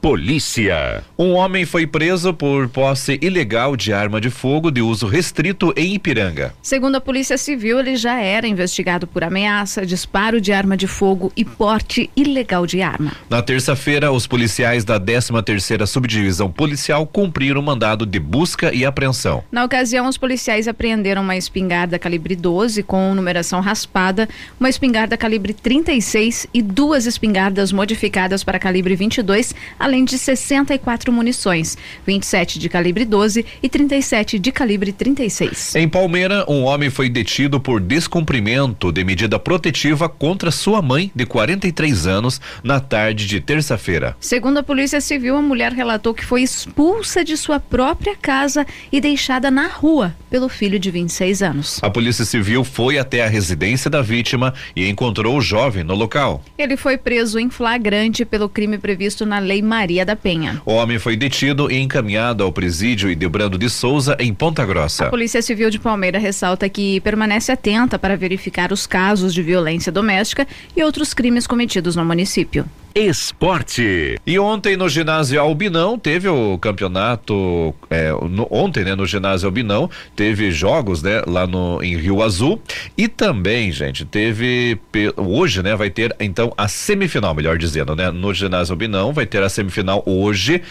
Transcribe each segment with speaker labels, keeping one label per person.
Speaker 1: Polícia.
Speaker 2: Um homem foi preso por posse ilegal de arma de fogo de uso restrito em Ipiranga.
Speaker 3: Segundo a Polícia Civil, ele já era investigado por ameaça, disparo de arma de fogo e porte ilegal de arma.
Speaker 2: Na terça-feira, os policiais da 13 terceira Subdivisão Policial cumpriram o mandado de busca e apreensão.
Speaker 3: Na ocasião, os policiais apreenderam uma espingarda calibre 12 com numeração raspada, uma espingarda calibre 36 e duas espingardas modificadas para calibre 22, além de 64 munições, 27 de calibre 12 e 37 de calibre 36.
Speaker 2: Em Palmeira, um homem foi detido por descumprimento de medida protetiva contra sua mãe, de 43 anos, na tarde de terça-feira.
Speaker 3: Segundo a Polícia Civil, a mulher relatou que foi expulsa de sua própria casa e deixada na rua pelo filho de 26 anos.
Speaker 2: A Polícia Civil foi até a residência da vítima e encontrou o jovem no local.
Speaker 3: Ele foi preso em flagrante pelo crime previsto na Lei Maria da Penha.
Speaker 2: O homem foi detido e encaminhado ao presídio Idebrando de Souza, em Ponta Grossa.
Speaker 3: A Polícia Civil de Palmeira ressalta que permanece atenta para verificar os casos de violência doméstica e outros crimes cometidos no município.
Speaker 1: Esporte.
Speaker 2: E ontem no ginásio Albinão teve o campeonato. É, no, ontem, né, no ginásio Albinão, teve jogos, né, lá no, em Rio Azul. E também, gente, teve. Hoje, né, vai ter então a semifinal, melhor dizendo, né? No ginásio Albinão vai ter a semifinal hoje.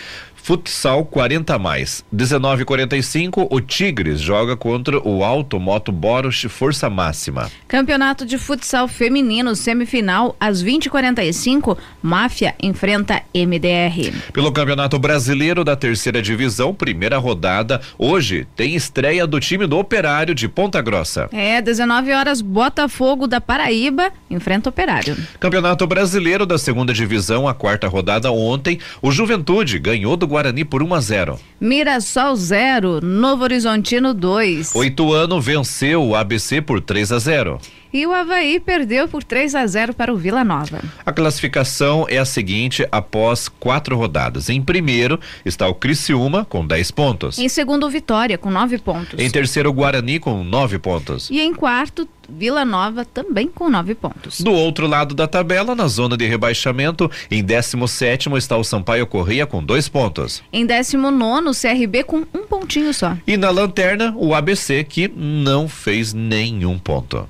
Speaker 2: Futsal 40 mais. 19:45 o Tigres joga contra o Alto Moto Boros Força Máxima.
Speaker 3: Campeonato de futsal feminino semifinal às 20:45, Máfia enfrenta MDR.
Speaker 2: Pelo Campeonato Brasileiro da Terceira Divisão, primeira rodada, hoje tem estreia do time do Operário de Ponta Grossa.
Speaker 3: É, 19 horas Botafogo da Paraíba enfrenta Operário.
Speaker 2: Campeonato Brasileiro da Segunda Divisão, a quarta rodada ontem, o Juventude ganhou do Guarani por 1 a 0.
Speaker 3: Mirassol 0, Novo Horizontino 2.
Speaker 2: O Ituano venceu o ABC por 3 a 0.
Speaker 3: E o Havaí perdeu por 3 a 0 para o Vila Nova.
Speaker 2: A classificação é a seguinte após quatro rodadas. Em primeiro está o Criciúma com 10 pontos.
Speaker 3: Em segundo, o Vitória com 9 pontos.
Speaker 2: Em terceiro, o Guarani com 9 pontos.
Speaker 3: E em quarto, Vila Nova também com 9 pontos.
Speaker 2: Do outro lado da tabela, na zona de rebaixamento, em 17 está o Sampaio Correia com dois pontos.
Speaker 3: Em 19 o CRB com um pontinho só.
Speaker 2: E na lanterna, o ABC que não fez nenhum ponto.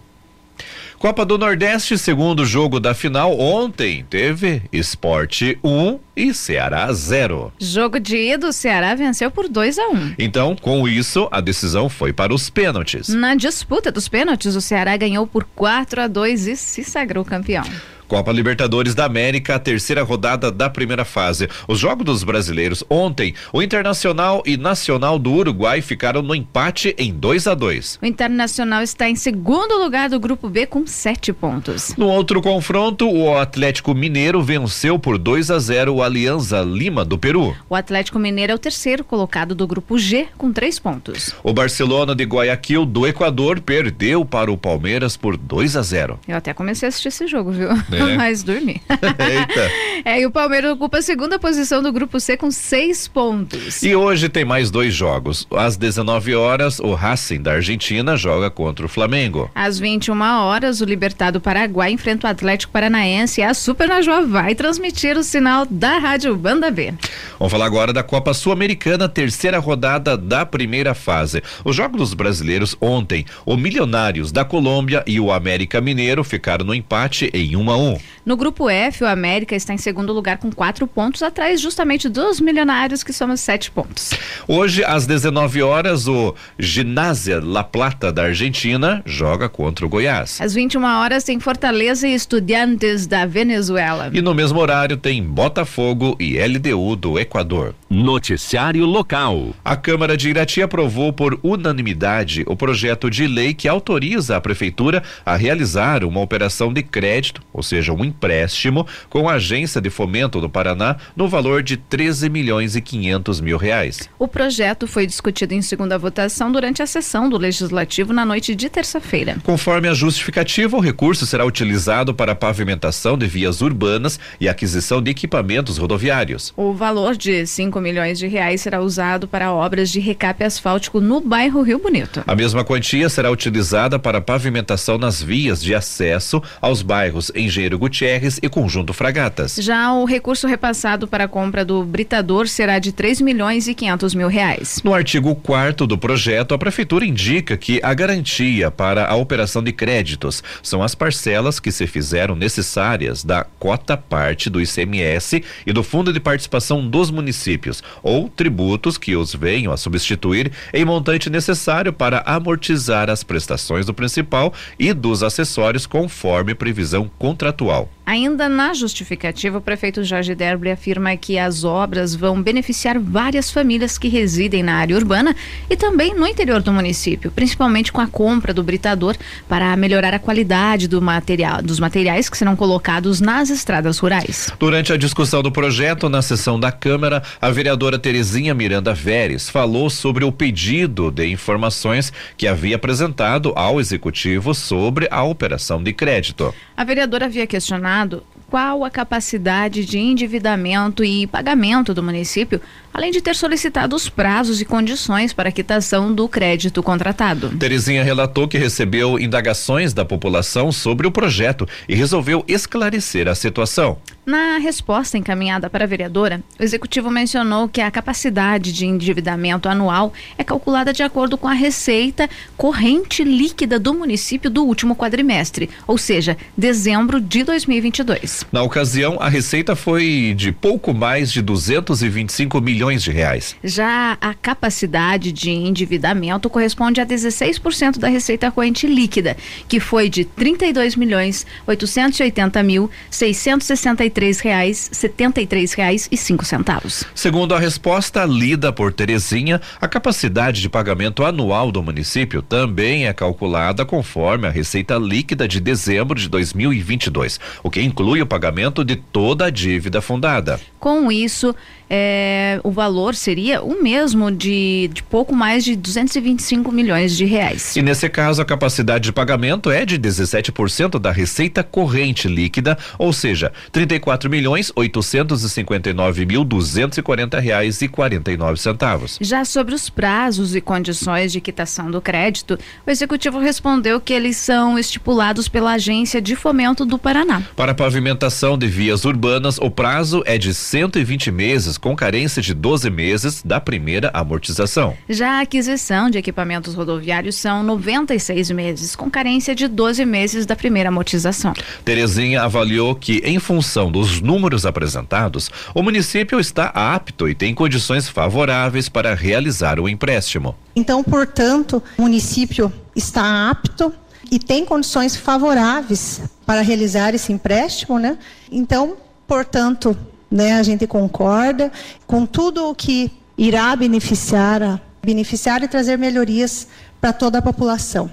Speaker 2: Copa do Nordeste, segundo jogo da final, ontem teve Esporte 1 e Ceará 0.
Speaker 3: Jogo de ida, o Ceará venceu por 2 a 1 um.
Speaker 2: Então, com isso, a decisão foi para os pênaltis.
Speaker 3: Na disputa dos pênaltis, o Ceará ganhou por 4 a 2 e se sagrou campeão.
Speaker 2: Copa Libertadores da América, a terceira rodada da primeira fase. Os jogos dos brasileiros ontem, o Internacional e Nacional do Uruguai ficaram no empate em 2 a 2.
Speaker 3: O Internacional está em segundo lugar do grupo B com sete pontos.
Speaker 2: No outro confronto, o Atlético Mineiro venceu por 2 a 0 o Alianza Lima do Peru.
Speaker 3: O Atlético Mineiro é o terceiro colocado do grupo G com três pontos.
Speaker 2: O Barcelona de Guayaquil do Equador perdeu para o Palmeiras por 2 a 0.
Speaker 3: Eu até comecei a assistir esse jogo, viu? É. Mas dormi.
Speaker 2: Eita.
Speaker 3: É, e o Palmeiras ocupa a segunda posição do grupo C com seis pontos.
Speaker 2: E hoje tem mais dois jogos. Às 19 horas, o Racing da Argentina joga contra o Flamengo.
Speaker 3: Às 21 horas, o Libertado Paraguai enfrenta o Atlético Paranaense e a Super Najuá vai transmitir o sinal da Rádio Banda B.
Speaker 2: Vamos falar agora da Copa Sul-Americana, terceira rodada da primeira fase. Os jogos dos brasileiros ontem, o Milionários da Colômbia e o América Mineiro ficaram no empate em 1 um a 1. Um.
Speaker 3: No grupo F, o América está em segundo lugar com quatro pontos, atrás justamente dos milionários, que somos sete pontos.
Speaker 2: Hoje, às 19 horas, o Ginásia La Plata da Argentina joga contra o Goiás.
Speaker 3: Às 21 horas tem Fortaleza e Estudiantes da Venezuela.
Speaker 2: E no mesmo horário tem Botafogo e LDU do Equador.
Speaker 1: Noticiário local.
Speaker 2: A Câmara de Irati aprovou por unanimidade o projeto de lei que autoriza a prefeitura a realizar uma operação de crédito, ou seja, um empréstimo, com a Agência de Fomento do Paraná no valor de 13 milhões e 500 mil reais.
Speaker 3: O projeto foi discutido em segunda votação durante a sessão do Legislativo na noite de terça-feira.
Speaker 2: Conforme a justificativa, o recurso será utilizado para pavimentação de vias urbanas e aquisição de equipamentos rodoviários.
Speaker 3: O valor de 5 5 milhões de reais será usado para obras de recape asfáltico no bairro Rio Bonito.
Speaker 2: A mesma quantia será utilizada para pavimentação nas vias de acesso aos bairros Engenheiro Gutierrez e Conjunto Fragatas.
Speaker 3: Já o recurso repassado para a compra do britador será de 3 milhões e 500 mil reais.
Speaker 2: No artigo 4 do projeto, a prefeitura indica que a garantia para a operação de créditos são as parcelas que se fizeram necessárias da cota parte do ICMS e do Fundo de Participação dos Municípios, ou tributos que os venham a substituir em montante necessário para amortizar as prestações do principal e dos acessórios conforme previsão contratual atual.
Speaker 3: Ainda na justificativa, o prefeito Jorge Derble afirma que as obras vão beneficiar várias famílias que residem na área urbana e também no interior do município, principalmente com a compra do britador para melhorar a qualidade do material, dos materiais que serão colocados nas estradas rurais.
Speaker 2: Durante a discussão do projeto na sessão da Câmara, a vereadora Terezinha Miranda Veres falou sobre o pedido de informações que havia apresentado ao executivo sobre a operação de crédito.
Speaker 3: A vereadora havia questionado Senado qual a capacidade de endividamento e pagamento do município, além de ter solicitado os prazos e condições para a quitação do crédito contratado.
Speaker 2: Terezinha relatou que recebeu indagações da população sobre o projeto e resolveu esclarecer a situação.
Speaker 3: Na resposta encaminhada para a vereadora, o executivo mencionou que a capacidade de endividamento anual é calculada de acordo com a receita corrente líquida do município do último quadrimestre, ou seja, dezembro de 2022.
Speaker 2: Na ocasião, a receita foi de pouco mais de 225 milhões de reais.
Speaker 3: Já a capacidade de endividamento corresponde a 16% da receita corrente líquida, que foi de 32 milhões 880 mil 663 três reais setenta e três reais e cinco centavos.
Speaker 2: Segundo a resposta lida por Terezinha, a capacidade de pagamento anual do município também é calculada conforme a receita líquida de dezembro de 2022, o que inclui o pagamento de toda a dívida fundada.
Speaker 3: Com isso, é, o valor seria o mesmo de, de pouco mais de 225 milhões de reais.
Speaker 2: E nesse caso, a capacidade de pagamento é de 17% da receita corrente líquida, ou seja, 34 milhões 859 mil 240 reais e 49 centavos.
Speaker 3: Já sobre os prazos e condições de quitação do crédito, o executivo respondeu que eles são estipulados pela Agência de Fomento do Paraná.
Speaker 2: Para pavimentação de vias urbanas, o prazo é de 120 meses com carência de 12 meses da primeira amortização.
Speaker 3: Já a aquisição de equipamentos rodoviários são 96 meses, com carência de 12 meses da primeira amortização.
Speaker 2: Terezinha avaliou que, em função dos números apresentados, o município está apto e tem condições favoráveis para realizar o empréstimo.
Speaker 4: Então, portanto, o município está apto e tem condições favoráveis para realizar esse empréstimo, né? Então, portanto, né? A gente concorda com tudo o que irá beneficiar, beneficiar e trazer melhorias para toda a população.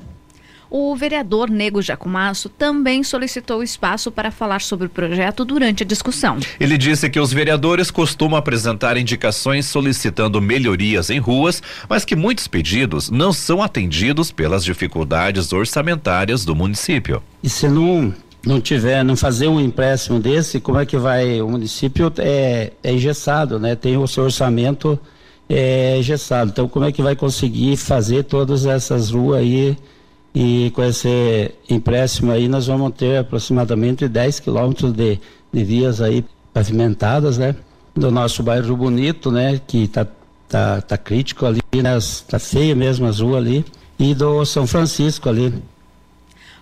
Speaker 3: O vereador Nego Jacumasso também solicitou espaço para falar sobre o projeto durante a discussão.
Speaker 2: Ele disse que os vereadores costumam apresentar indicações solicitando melhorias em ruas, mas que muitos pedidos não são atendidos pelas dificuldades orçamentárias do município.
Speaker 5: E se não não tiver, não fazer um empréstimo desse, como é que vai? O município é, é engessado, né? Tem o seu orçamento é, engessado. Então, como é que vai conseguir fazer todas essas ruas aí? E com esse empréstimo aí, nós vamos ter aproximadamente 10 quilômetros de, de vias aí pavimentadas, né? Do nosso bairro Bonito, né? Que tá, tá, tá crítico ali, né? Tá feia mesmo as ruas ali. E do São Francisco ali.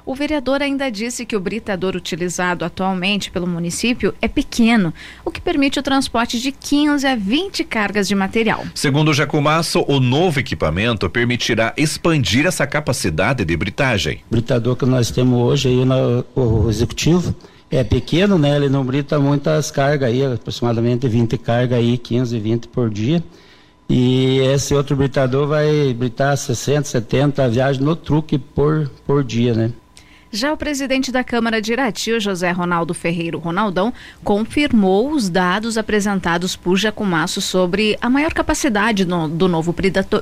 Speaker 3: O vereador ainda disse que o britador utilizado atualmente pelo município é pequeno, o que permite o transporte de 15 a 20 cargas de material.
Speaker 2: Segundo o Jacumasso, o novo equipamento permitirá expandir essa capacidade de britagem.
Speaker 5: O britador que nós temos hoje aí no o executivo é pequeno, né? Ele não brita muitas cargas aí, aproximadamente 20 cargas aí, 15, 20 por dia. E esse outro britador vai britar 60, 70 viagens no truque por, por dia, né?
Speaker 3: Já o presidente da Câmara de Irati, José Ronaldo Ferreiro Ronaldão, confirmou os dados apresentados por Jacumaço sobre a maior capacidade do novo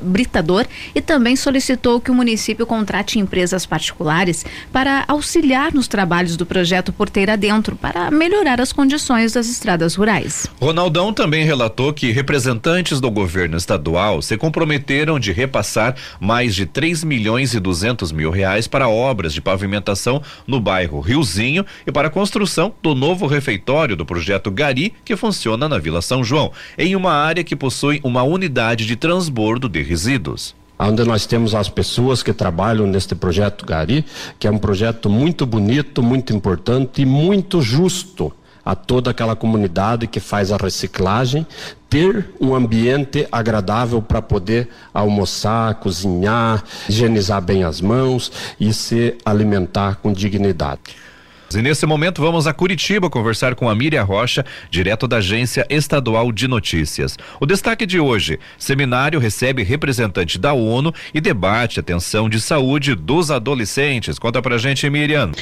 Speaker 3: britador e também solicitou que o município contrate empresas particulares para auxiliar nos trabalhos do projeto Porteira Dentro, para melhorar as condições das estradas rurais.
Speaker 2: Ronaldão também relatou que representantes do governo estadual se comprometeram de repassar mais de 3 milhões e 200 mil reais para obras de pavimentação no bairro Riozinho e para a construção do novo refeitório do projeto Gari, que funciona na Vila São João, em uma área que possui uma unidade de transbordo de resíduos.
Speaker 6: Onde nós temos as pessoas que trabalham neste projeto Gari, que é um projeto muito bonito, muito importante e muito justo a toda aquela comunidade que faz a reciclagem, ter um ambiente agradável para poder almoçar, cozinhar, higienizar bem as mãos e se alimentar com dignidade.
Speaker 2: E nesse momento vamos a Curitiba conversar com a Miriam Rocha, direto da Agência Estadual de Notícias. O destaque de hoje: seminário recebe representante da ONU e debate atenção de saúde dos adolescentes. Conta pra gente, Miriam.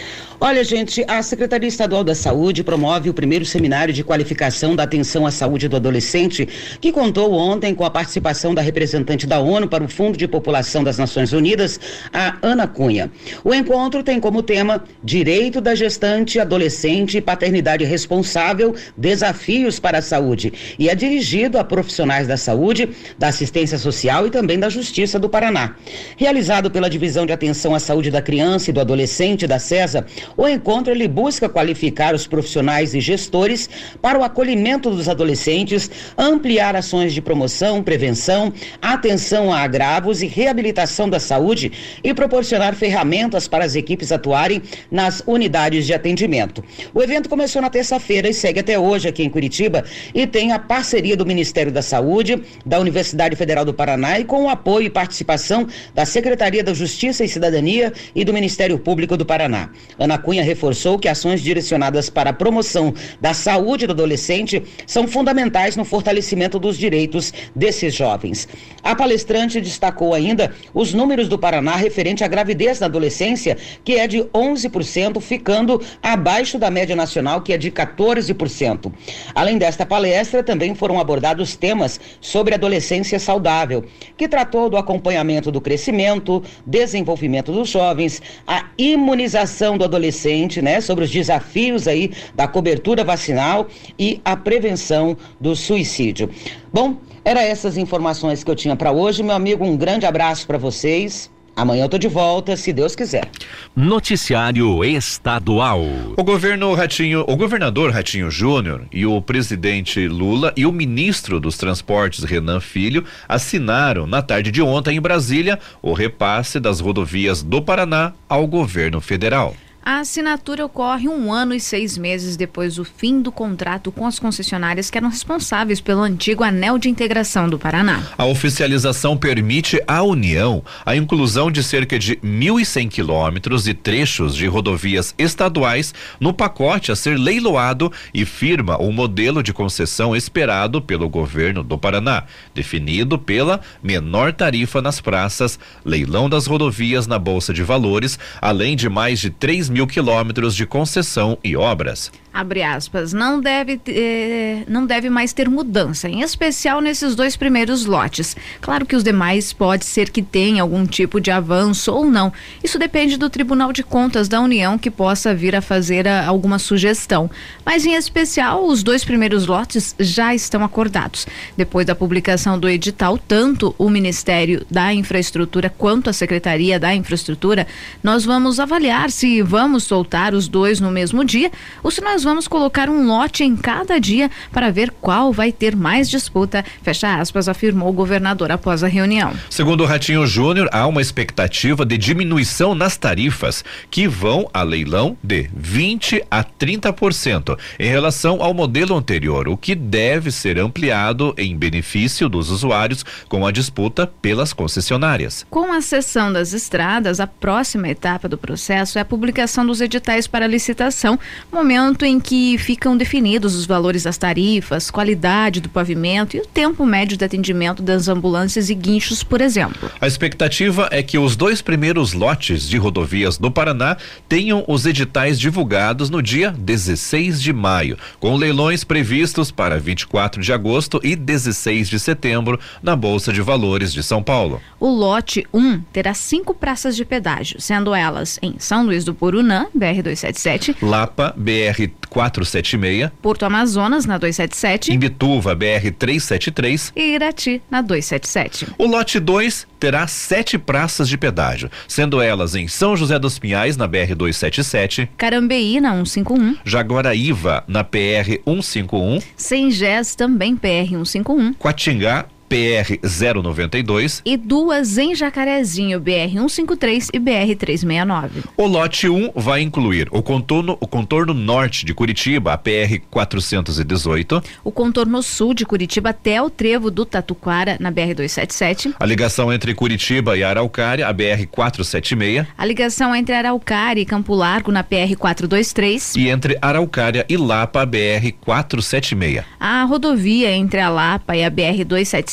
Speaker 7: Olha, gente, a Secretaria Estadual da Saúde promove o primeiro seminário de qualificação da atenção à saúde do adolescente, que contou ontem com a participação da representante da ONU para o Fundo de População das Nações Unidas, a Ana Cunha. O encontro tem como tema Direito da Gestão gestante, adolescente e paternidade responsável, desafios para a saúde. E é dirigido a profissionais da saúde, da assistência social e também da Justiça do Paraná. Realizado pela Divisão de Atenção à Saúde da Criança e do Adolescente da CESA, o encontro ele busca qualificar os profissionais e gestores para o acolhimento dos adolescentes, ampliar ações de promoção, prevenção, atenção a agravos e reabilitação da saúde e proporcionar ferramentas para as equipes atuarem nas unidades de de atendimento. O evento começou na terça-feira e segue até hoje aqui em Curitiba e tem a parceria do Ministério da Saúde, da Universidade Federal do Paraná e com o apoio e participação da Secretaria da Justiça e Cidadania e do Ministério Público do Paraná. Ana Cunha reforçou que ações direcionadas para a promoção da saúde do adolescente são fundamentais no fortalecimento dos direitos desses jovens. A palestrante destacou ainda os números do Paraná referente à gravidez na adolescência, que é de 11%, ficando abaixo da média nacional, que é de 14%. Além desta palestra, também foram abordados temas sobre adolescência saudável, que tratou do acompanhamento do crescimento, desenvolvimento dos jovens, a imunização do adolescente, né, sobre os desafios aí da cobertura vacinal e a prevenção do suicídio. Bom, era essas informações que eu tinha para hoje, meu amigo. Um grande abraço para vocês. Amanhã eu tô de volta, se Deus quiser.
Speaker 1: Noticiário Estadual.
Speaker 2: O governo Ratinho, o governador Ratinho Júnior e o presidente Lula e o ministro dos Transportes Renan Filho assinaram na tarde de ontem em Brasília o repasse das rodovias do Paraná ao governo federal.
Speaker 3: A assinatura ocorre um ano e seis meses depois do fim do contrato com as concessionárias que eram responsáveis pelo antigo Anel de Integração do Paraná.
Speaker 2: A oficialização permite à União a inclusão de cerca de 1.100 quilômetros e trechos de rodovias estaduais no pacote a ser leiloado e firma o modelo de concessão esperado pelo governo do Paraná, definido pela menor tarifa nas praças, leilão das rodovias na Bolsa de Valores, além de mais de 3 mil quilômetros de concessão e obras
Speaker 3: abre aspas, não deve, eh, não deve mais ter mudança, em especial nesses dois primeiros lotes. Claro que os demais pode ser que tenha algum tipo de avanço ou não. Isso depende do Tribunal de Contas da União que possa vir a fazer a, alguma sugestão. Mas em especial, os dois primeiros lotes já estão acordados. Depois da publicação do edital, tanto o Ministério da Infraestrutura quanto a Secretaria da Infraestrutura, nós vamos avaliar se vamos soltar os dois no mesmo dia ou se nós nós vamos colocar um lote em cada dia para ver qual vai ter mais disputa, fecha aspas, afirmou o governador após a reunião.
Speaker 2: Segundo o Ratinho Júnior, há uma expectativa de diminuição nas tarifas, que vão a leilão de 20 a 30% em relação ao modelo anterior, o que deve ser ampliado em benefício dos usuários com a disputa pelas concessionárias.
Speaker 3: Com a cessão das estradas, a próxima etapa do processo é a publicação dos editais para licitação, momento em em que ficam definidos os valores das tarifas, qualidade do pavimento e o tempo médio de atendimento das ambulâncias e guinchos, por exemplo.
Speaker 2: A expectativa é que os dois primeiros lotes de rodovias do Paraná tenham os editais divulgados no dia 16 de maio, com leilões previstos para 24 de agosto e 16 de setembro na Bolsa de Valores de São Paulo.
Speaker 3: O lote 1 terá cinco praças de pedágio, sendo elas em São Luís do Purunã, BR-277,
Speaker 2: Lapa, BR 476,
Speaker 3: Porto Amazonas, na 277,
Speaker 2: Imbituva, BR 373
Speaker 3: e Irati, na 277.
Speaker 2: O lote 2 terá sete praças de pedágio, sendo elas em São José dos Pinhais, na BR 277,
Speaker 3: Carambeí, na 151,
Speaker 2: Jaguaraíva, na PR 151,
Speaker 3: Sengés, também PR-151,
Speaker 2: Quatingá, PR 092.
Speaker 3: e duas em Jacarezinho, BR-153 e BR-369.
Speaker 2: O lote 1 um vai incluir o contorno, o contorno norte de Curitiba, a PR 418,
Speaker 3: O contorno sul de Curitiba até o trevo do Tatuquara, na BR-277.
Speaker 2: a ligação entre Curitiba e Araucária, a BR 476,
Speaker 3: A ligação entre Araucária e Campo Largo, na PR-423.
Speaker 2: e entre Araucária e Lapa, a BR 476.
Speaker 3: A rodovia entre a Lapa e a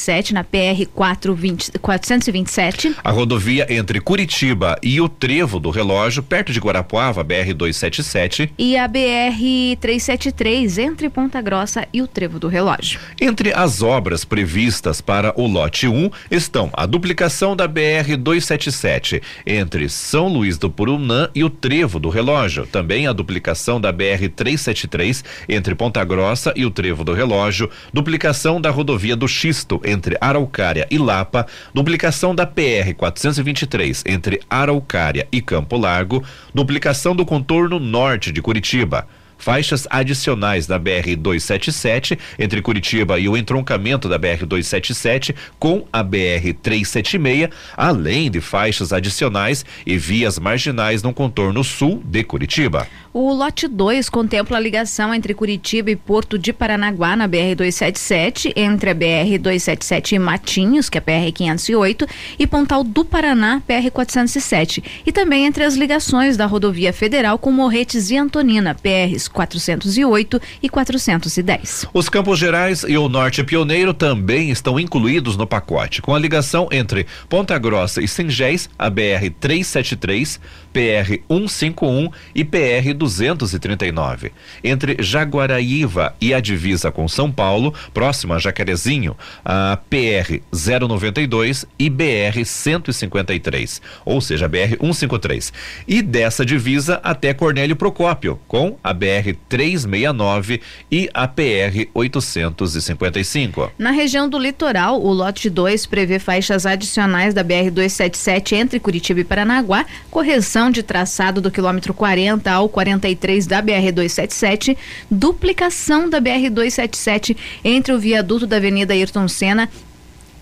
Speaker 3: BR-277, na PR-427.
Speaker 2: A rodovia entre Curitiba e o Trevo do Relógio, perto de Guarapuava, BR 277,
Speaker 3: E a BR-373, entre Ponta Grossa e o trevo do relógio.
Speaker 2: Entre as obras previstas para o lote 1 estão a duplicação da BR 277 entre São Luís do Purunã e o Trevo do Relógio, também a duplicação da BR 373 entre Ponta Grossa e o Trevo do Relógio, duplicação da rodovia do Xisto entre Araucária e Lapa, duplicação da PR 423 entre Araucária e Campo Largo, duplicação do contorno norte de Curitiba faixas adicionais da BR 277 entre Curitiba e o entroncamento da BR 277 com a BR 376, além de faixas adicionais e vias marginais no contorno sul de Curitiba.
Speaker 3: O lote 2 contempla a ligação entre Curitiba e Porto de Paranaguá na BR-277, entre a BR-277 e Matinhos, que é a PR-508, e Pontal do Paraná, PR-407, e também entre as ligações da rodovia federal com Morretes e Antonina, PRs 408 e 410.
Speaker 2: Os Campos Gerais e o Norte Pioneiro também estão incluídos no pacote, com a ligação entre Ponta Grossa e Singés, a BR 373, PR 151 e PR 239. Entre Jaguaraíva e a divisa com São Paulo, próxima a Jacarezinho, a PR 092 e BR 153, ou seja, BR 153. E dessa divisa até Cornélio Procópio, com a BR 369 e a PR 855.
Speaker 3: Na região do litoral, o lote 2 prevê faixas adicionais da BR-277 entre Curitiba e Paranaguá, correção de traçado do quilômetro 40 ao 43 da BR-277, duplicação da BR-277 entre o viaduto da Avenida Ayrton Senna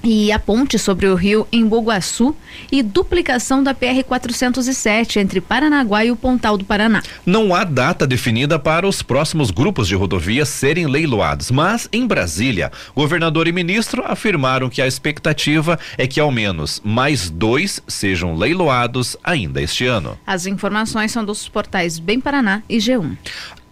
Speaker 3: e a ponte sobre o rio em Boguaçu e duplicação da PR 407 entre Paranaguá e o Pontal do Paraná.
Speaker 2: Não há data definida para os próximos grupos de rodovias serem leiloados, mas em Brasília, governador e ministro afirmaram que a expectativa é que ao menos mais dois sejam leiloados ainda este ano.
Speaker 3: As informações são dos portais Bem Paraná e G1.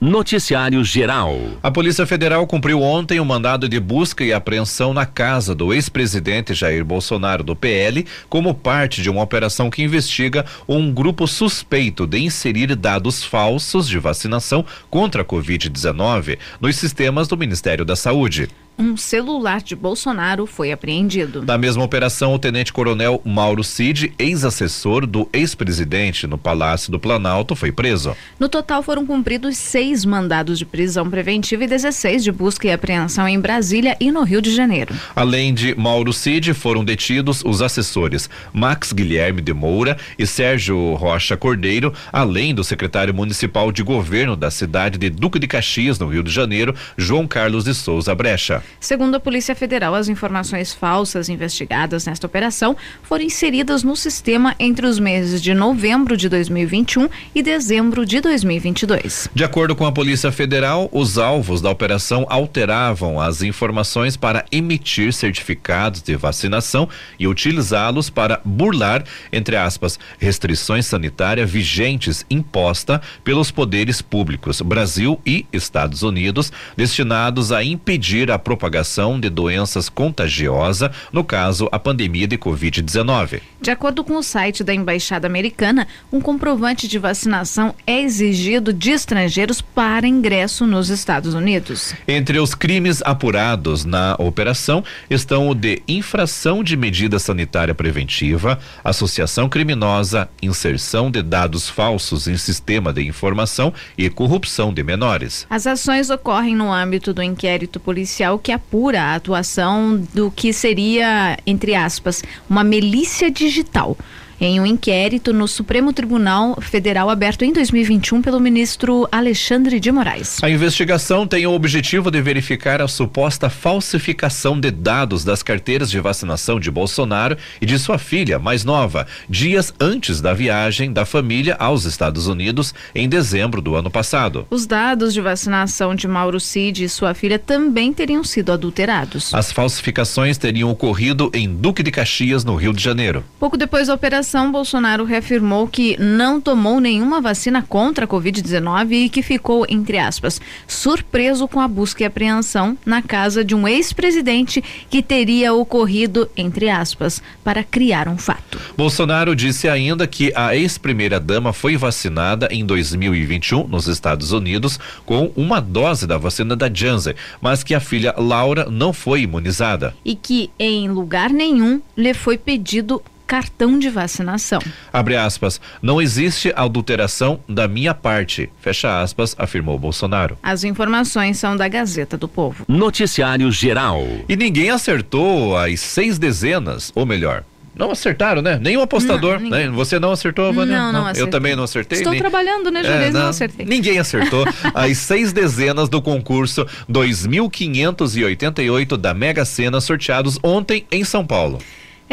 Speaker 1: Noticiário Geral.
Speaker 2: A Polícia Federal cumpriu ontem o um mandado de busca e apreensão na casa do ex-presidente Jair Bolsonaro do PL, como parte de uma operação que investiga um grupo suspeito de inserir dados falsos de vacinação contra a Covid-19 nos sistemas do Ministério da Saúde.
Speaker 3: Um celular de Bolsonaro foi apreendido.
Speaker 2: Na mesma operação, o tenente-coronel Mauro Cid, ex-assessor do ex-presidente no Palácio do Planalto, foi preso.
Speaker 3: No total, foram cumpridos seis mandados de prisão preventiva e 16 de busca e apreensão em Brasília e no Rio de Janeiro.
Speaker 2: Além de Mauro Cid, foram detidos os assessores Max Guilherme de Moura e Sérgio Rocha Cordeiro, além do secretário municipal de governo da cidade de Duque de Caxias, no Rio de Janeiro, João Carlos de Souza Brecha.
Speaker 3: Segundo a Polícia Federal, as informações falsas investigadas nesta operação foram inseridas no sistema entre os meses de novembro de 2021 e dezembro de 2022.
Speaker 2: De acordo com a Polícia Federal, os alvos da operação alteravam as informações para emitir certificados de vacinação e utilizá-los para burlar, entre aspas, restrições sanitárias vigentes imposta pelos poderes públicos Brasil e Estados Unidos, destinados a impedir a propagação de doenças contagiosas, no caso a pandemia de Covid-19.
Speaker 3: De acordo com o site da Embaixada Americana, um comprovante de vacinação é exigido de estrangeiros para ingresso nos Estados Unidos.
Speaker 2: Entre os crimes apurados na operação estão o de infração de medida sanitária preventiva, associação criminosa, inserção de dados falsos em sistema de informação e corrupção de menores.
Speaker 3: As ações ocorrem no âmbito do inquérito policial que apura a atuação do que seria, entre aspas, uma milícia digital em um inquérito no Supremo Tribunal Federal aberto em 2021 pelo ministro Alexandre de Moraes.
Speaker 2: A investigação tem o objetivo de verificar a suposta falsificação de dados das carteiras de vacinação de Bolsonaro e de sua filha mais nova, dias antes da viagem da família aos Estados Unidos em dezembro do ano passado.
Speaker 3: Os dados de vacinação de Mauro Cid e sua filha também teriam sido adulterados.
Speaker 2: As falsificações teriam ocorrido em Duque de Caxias, no Rio de Janeiro.
Speaker 3: Pouco depois da operação Bolsonaro reafirmou que não tomou nenhuma vacina contra a Covid-19 e que ficou, entre aspas, surpreso com a busca e apreensão na casa de um ex-presidente que teria ocorrido, entre aspas, para criar um fato.
Speaker 2: Bolsonaro disse ainda que a ex-primeira-dama foi vacinada em 2021 nos Estados Unidos com uma dose da vacina da Janssen, mas que a filha Laura não foi imunizada.
Speaker 3: E que em lugar nenhum lhe foi pedido cartão de vacinação.
Speaker 2: Abre aspas, não existe adulteração da minha parte, fecha aspas, afirmou Bolsonaro.
Speaker 3: As informações são da Gazeta do Povo.
Speaker 1: Noticiário Geral.
Speaker 2: E ninguém acertou as seis dezenas, ou melhor, não acertaram, né? Nenhum apostador. Não, né? Você não acertou, Vânia?
Speaker 3: Não, não, não
Speaker 2: Eu também não acertei.
Speaker 3: Estou
Speaker 2: nem...
Speaker 3: trabalhando, né, Juliz? É, não. não acertei.
Speaker 2: Ninguém acertou as seis dezenas do concurso 2.588 da Mega Sena sorteados ontem em São Paulo.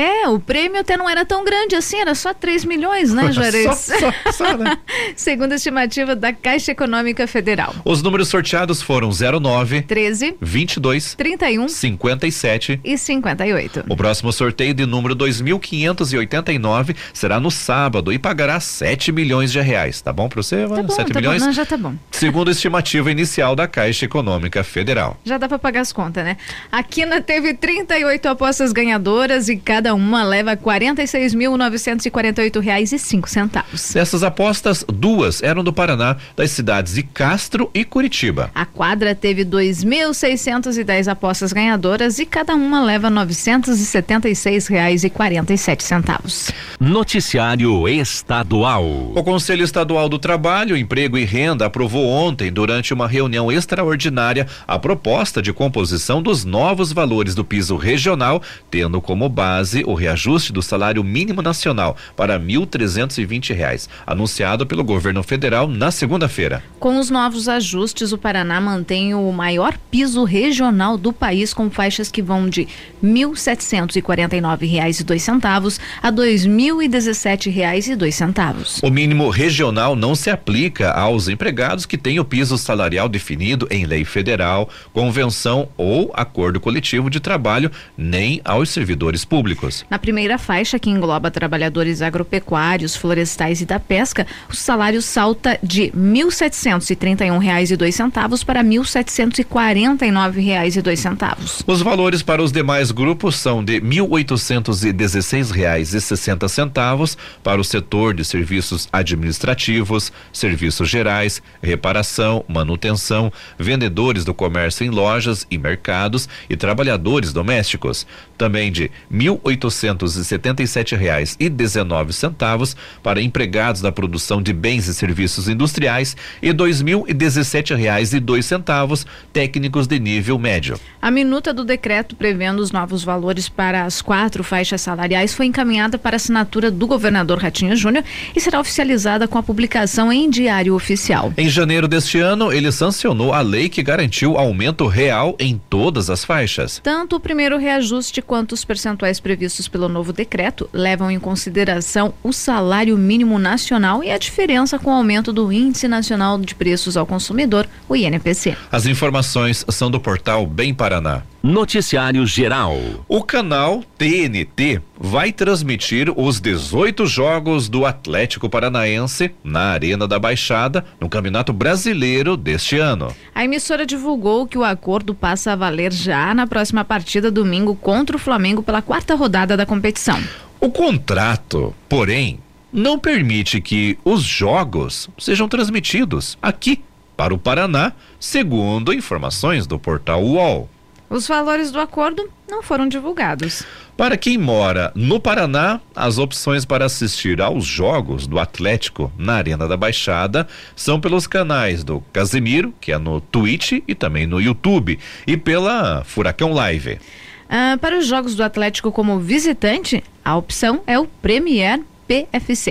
Speaker 3: É, o prêmio até não era tão grande assim, era só 3 milhões, né, Juarez?
Speaker 2: só, só, só, né?
Speaker 3: Segundo a estimativa da Caixa Econômica Federal.
Speaker 2: Os números sorteados foram 09,
Speaker 3: 13,
Speaker 2: 22,
Speaker 3: 31,
Speaker 2: 57
Speaker 3: e 58.
Speaker 2: O próximo sorteio de número 2589 será no sábado e pagará 7 milhões de reais. Tá bom para você,
Speaker 3: Tá bom,
Speaker 2: 7
Speaker 3: tá
Speaker 2: milhões?
Speaker 3: Bom, não, já tá bom.
Speaker 2: Segundo a estimativa inicial da Caixa Econômica Federal.
Speaker 3: Já dá para pagar as contas, né? A Quina teve 38 apostas ganhadoras e cada Cada uma leva quarenta e seis mil novecentos e quarenta e oito reais e cinco centavos.
Speaker 2: Dessas apostas, duas eram do Paraná, das cidades de Castro e Curitiba.
Speaker 3: A quadra teve dois mil seiscentos e dez apostas ganhadoras e cada uma leva novecentos e setenta e seis reais e quarenta e sete centavos.
Speaker 1: Noticiário Estadual.
Speaker 2: O Conselho Estadual do Trabalho, Emprego e Renda aprovou ontem, durante uma reunião extraordinária, a proposta de composição dos novos valores do piso regional, tendo como base o reajuste do salário mínimo nacional para 1.320 reais, anunciado pelo governo federal na segunda-feira.
Speaker 3: Com os novos ajustes, o Paraná mantém o maior piso regional do país, com faixas que vão de R$ 1.749,02 a R$ 2.017,02.
Speaker 2: O mínimo regional não se aplica aos empregados que têm o piso salarial definido em lei federal, convenção ou acordo coletivo de trabalho, nem aos servidores públicos.
Speaker 3: Na primeira faixa, que engloba trabalhadores agropecuários, florestais e da pesca, o salário salta de R$ 1.731,02 para R$ 1.749,02.
Speaker 2: Os valores para os demais grupos são de R$ 1.816,60 para o setor de serviços administrativos, serviços gerais, reparação, manutenção, vendedores do comércio em lojas e mercados e trabalhadores domésticos. Também de R$ e reais e dezenove centavos para empregados da produção de bens e serviços industriais e dois mil e dezessete reais e dois centavos técnicos de nível médio.
Speaker 3: A minuta do decreto prevendo os novos valores para as quatro faixas salariais foi encaminhada para assinatura do governador Ratinho Júnior e será oficializada com a publicação em Diário Oficial.
Speaker 2: Em janeiro deste ano, ele sancionou a lei que garantiu aumento real em todas as faixas.
Speaker 3: Tanto o primeiro reajuste quanto os percentuais previstos pelo novo decreto levam em consideração o salário mínimo nacional e a diferença com o aumento do Índice Nacional de Preços ao Consumidor, o INPC.
Speaker 2: As informações são do portal Bem Paraná.
Speaker 1: Noticiário Geral.
Speaker 2: O canal TNT vai transmitir os 18 jogos do Atlético Paranaense na Arena da Baixada no Campeonato Brasileiro deste ano.
Speaker 3: A emissora divulgou que o acordo passa a valer já na próxima partida domingo contra o Flamengo pela quarta rodada da competição.
Speaker 2: O contrato, porém, não permite que os jogos sejam transmitidos aqui para o Paraná, segundo informações do portal UOL.
Speaker 3: Os valores do acordo não foram divulgados.
Speaker 2: Para quem mora no Paraná, as opções para assistir aos jogos do Atlético na Arena da Baixada são pelos canais do Casemiro, que é no Twitch e também no YouTube, e pela Furacão Live.
Speaker 3: Ah, para os jogos do Atlético como visitante, a opção é o Premier PFC.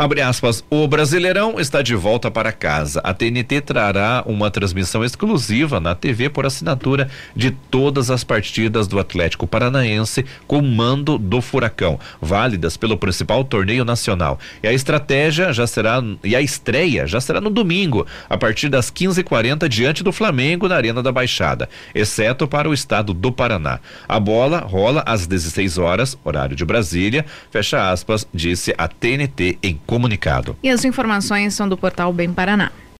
Speaker 2: Abre aspas, o Brasileirão está de volta para casa. A TNT trará uma transmissão exclusiva na TV por assinatura de todas as partidas do Atlético Paranaense com mando do Furacão, válidas pelo principal torneio nacional. E a estratégia já será e a estreia já será no domingo, a partir das 15h40 diante do Flamengo na Arena da Baixada, exceto para o estado do Paraná. A bola rola às 16 horas, horário de Brasília, fecha aspas, disse a TNT em comunicado.
Speaker 3: E as informações são do portal Bem Paraná.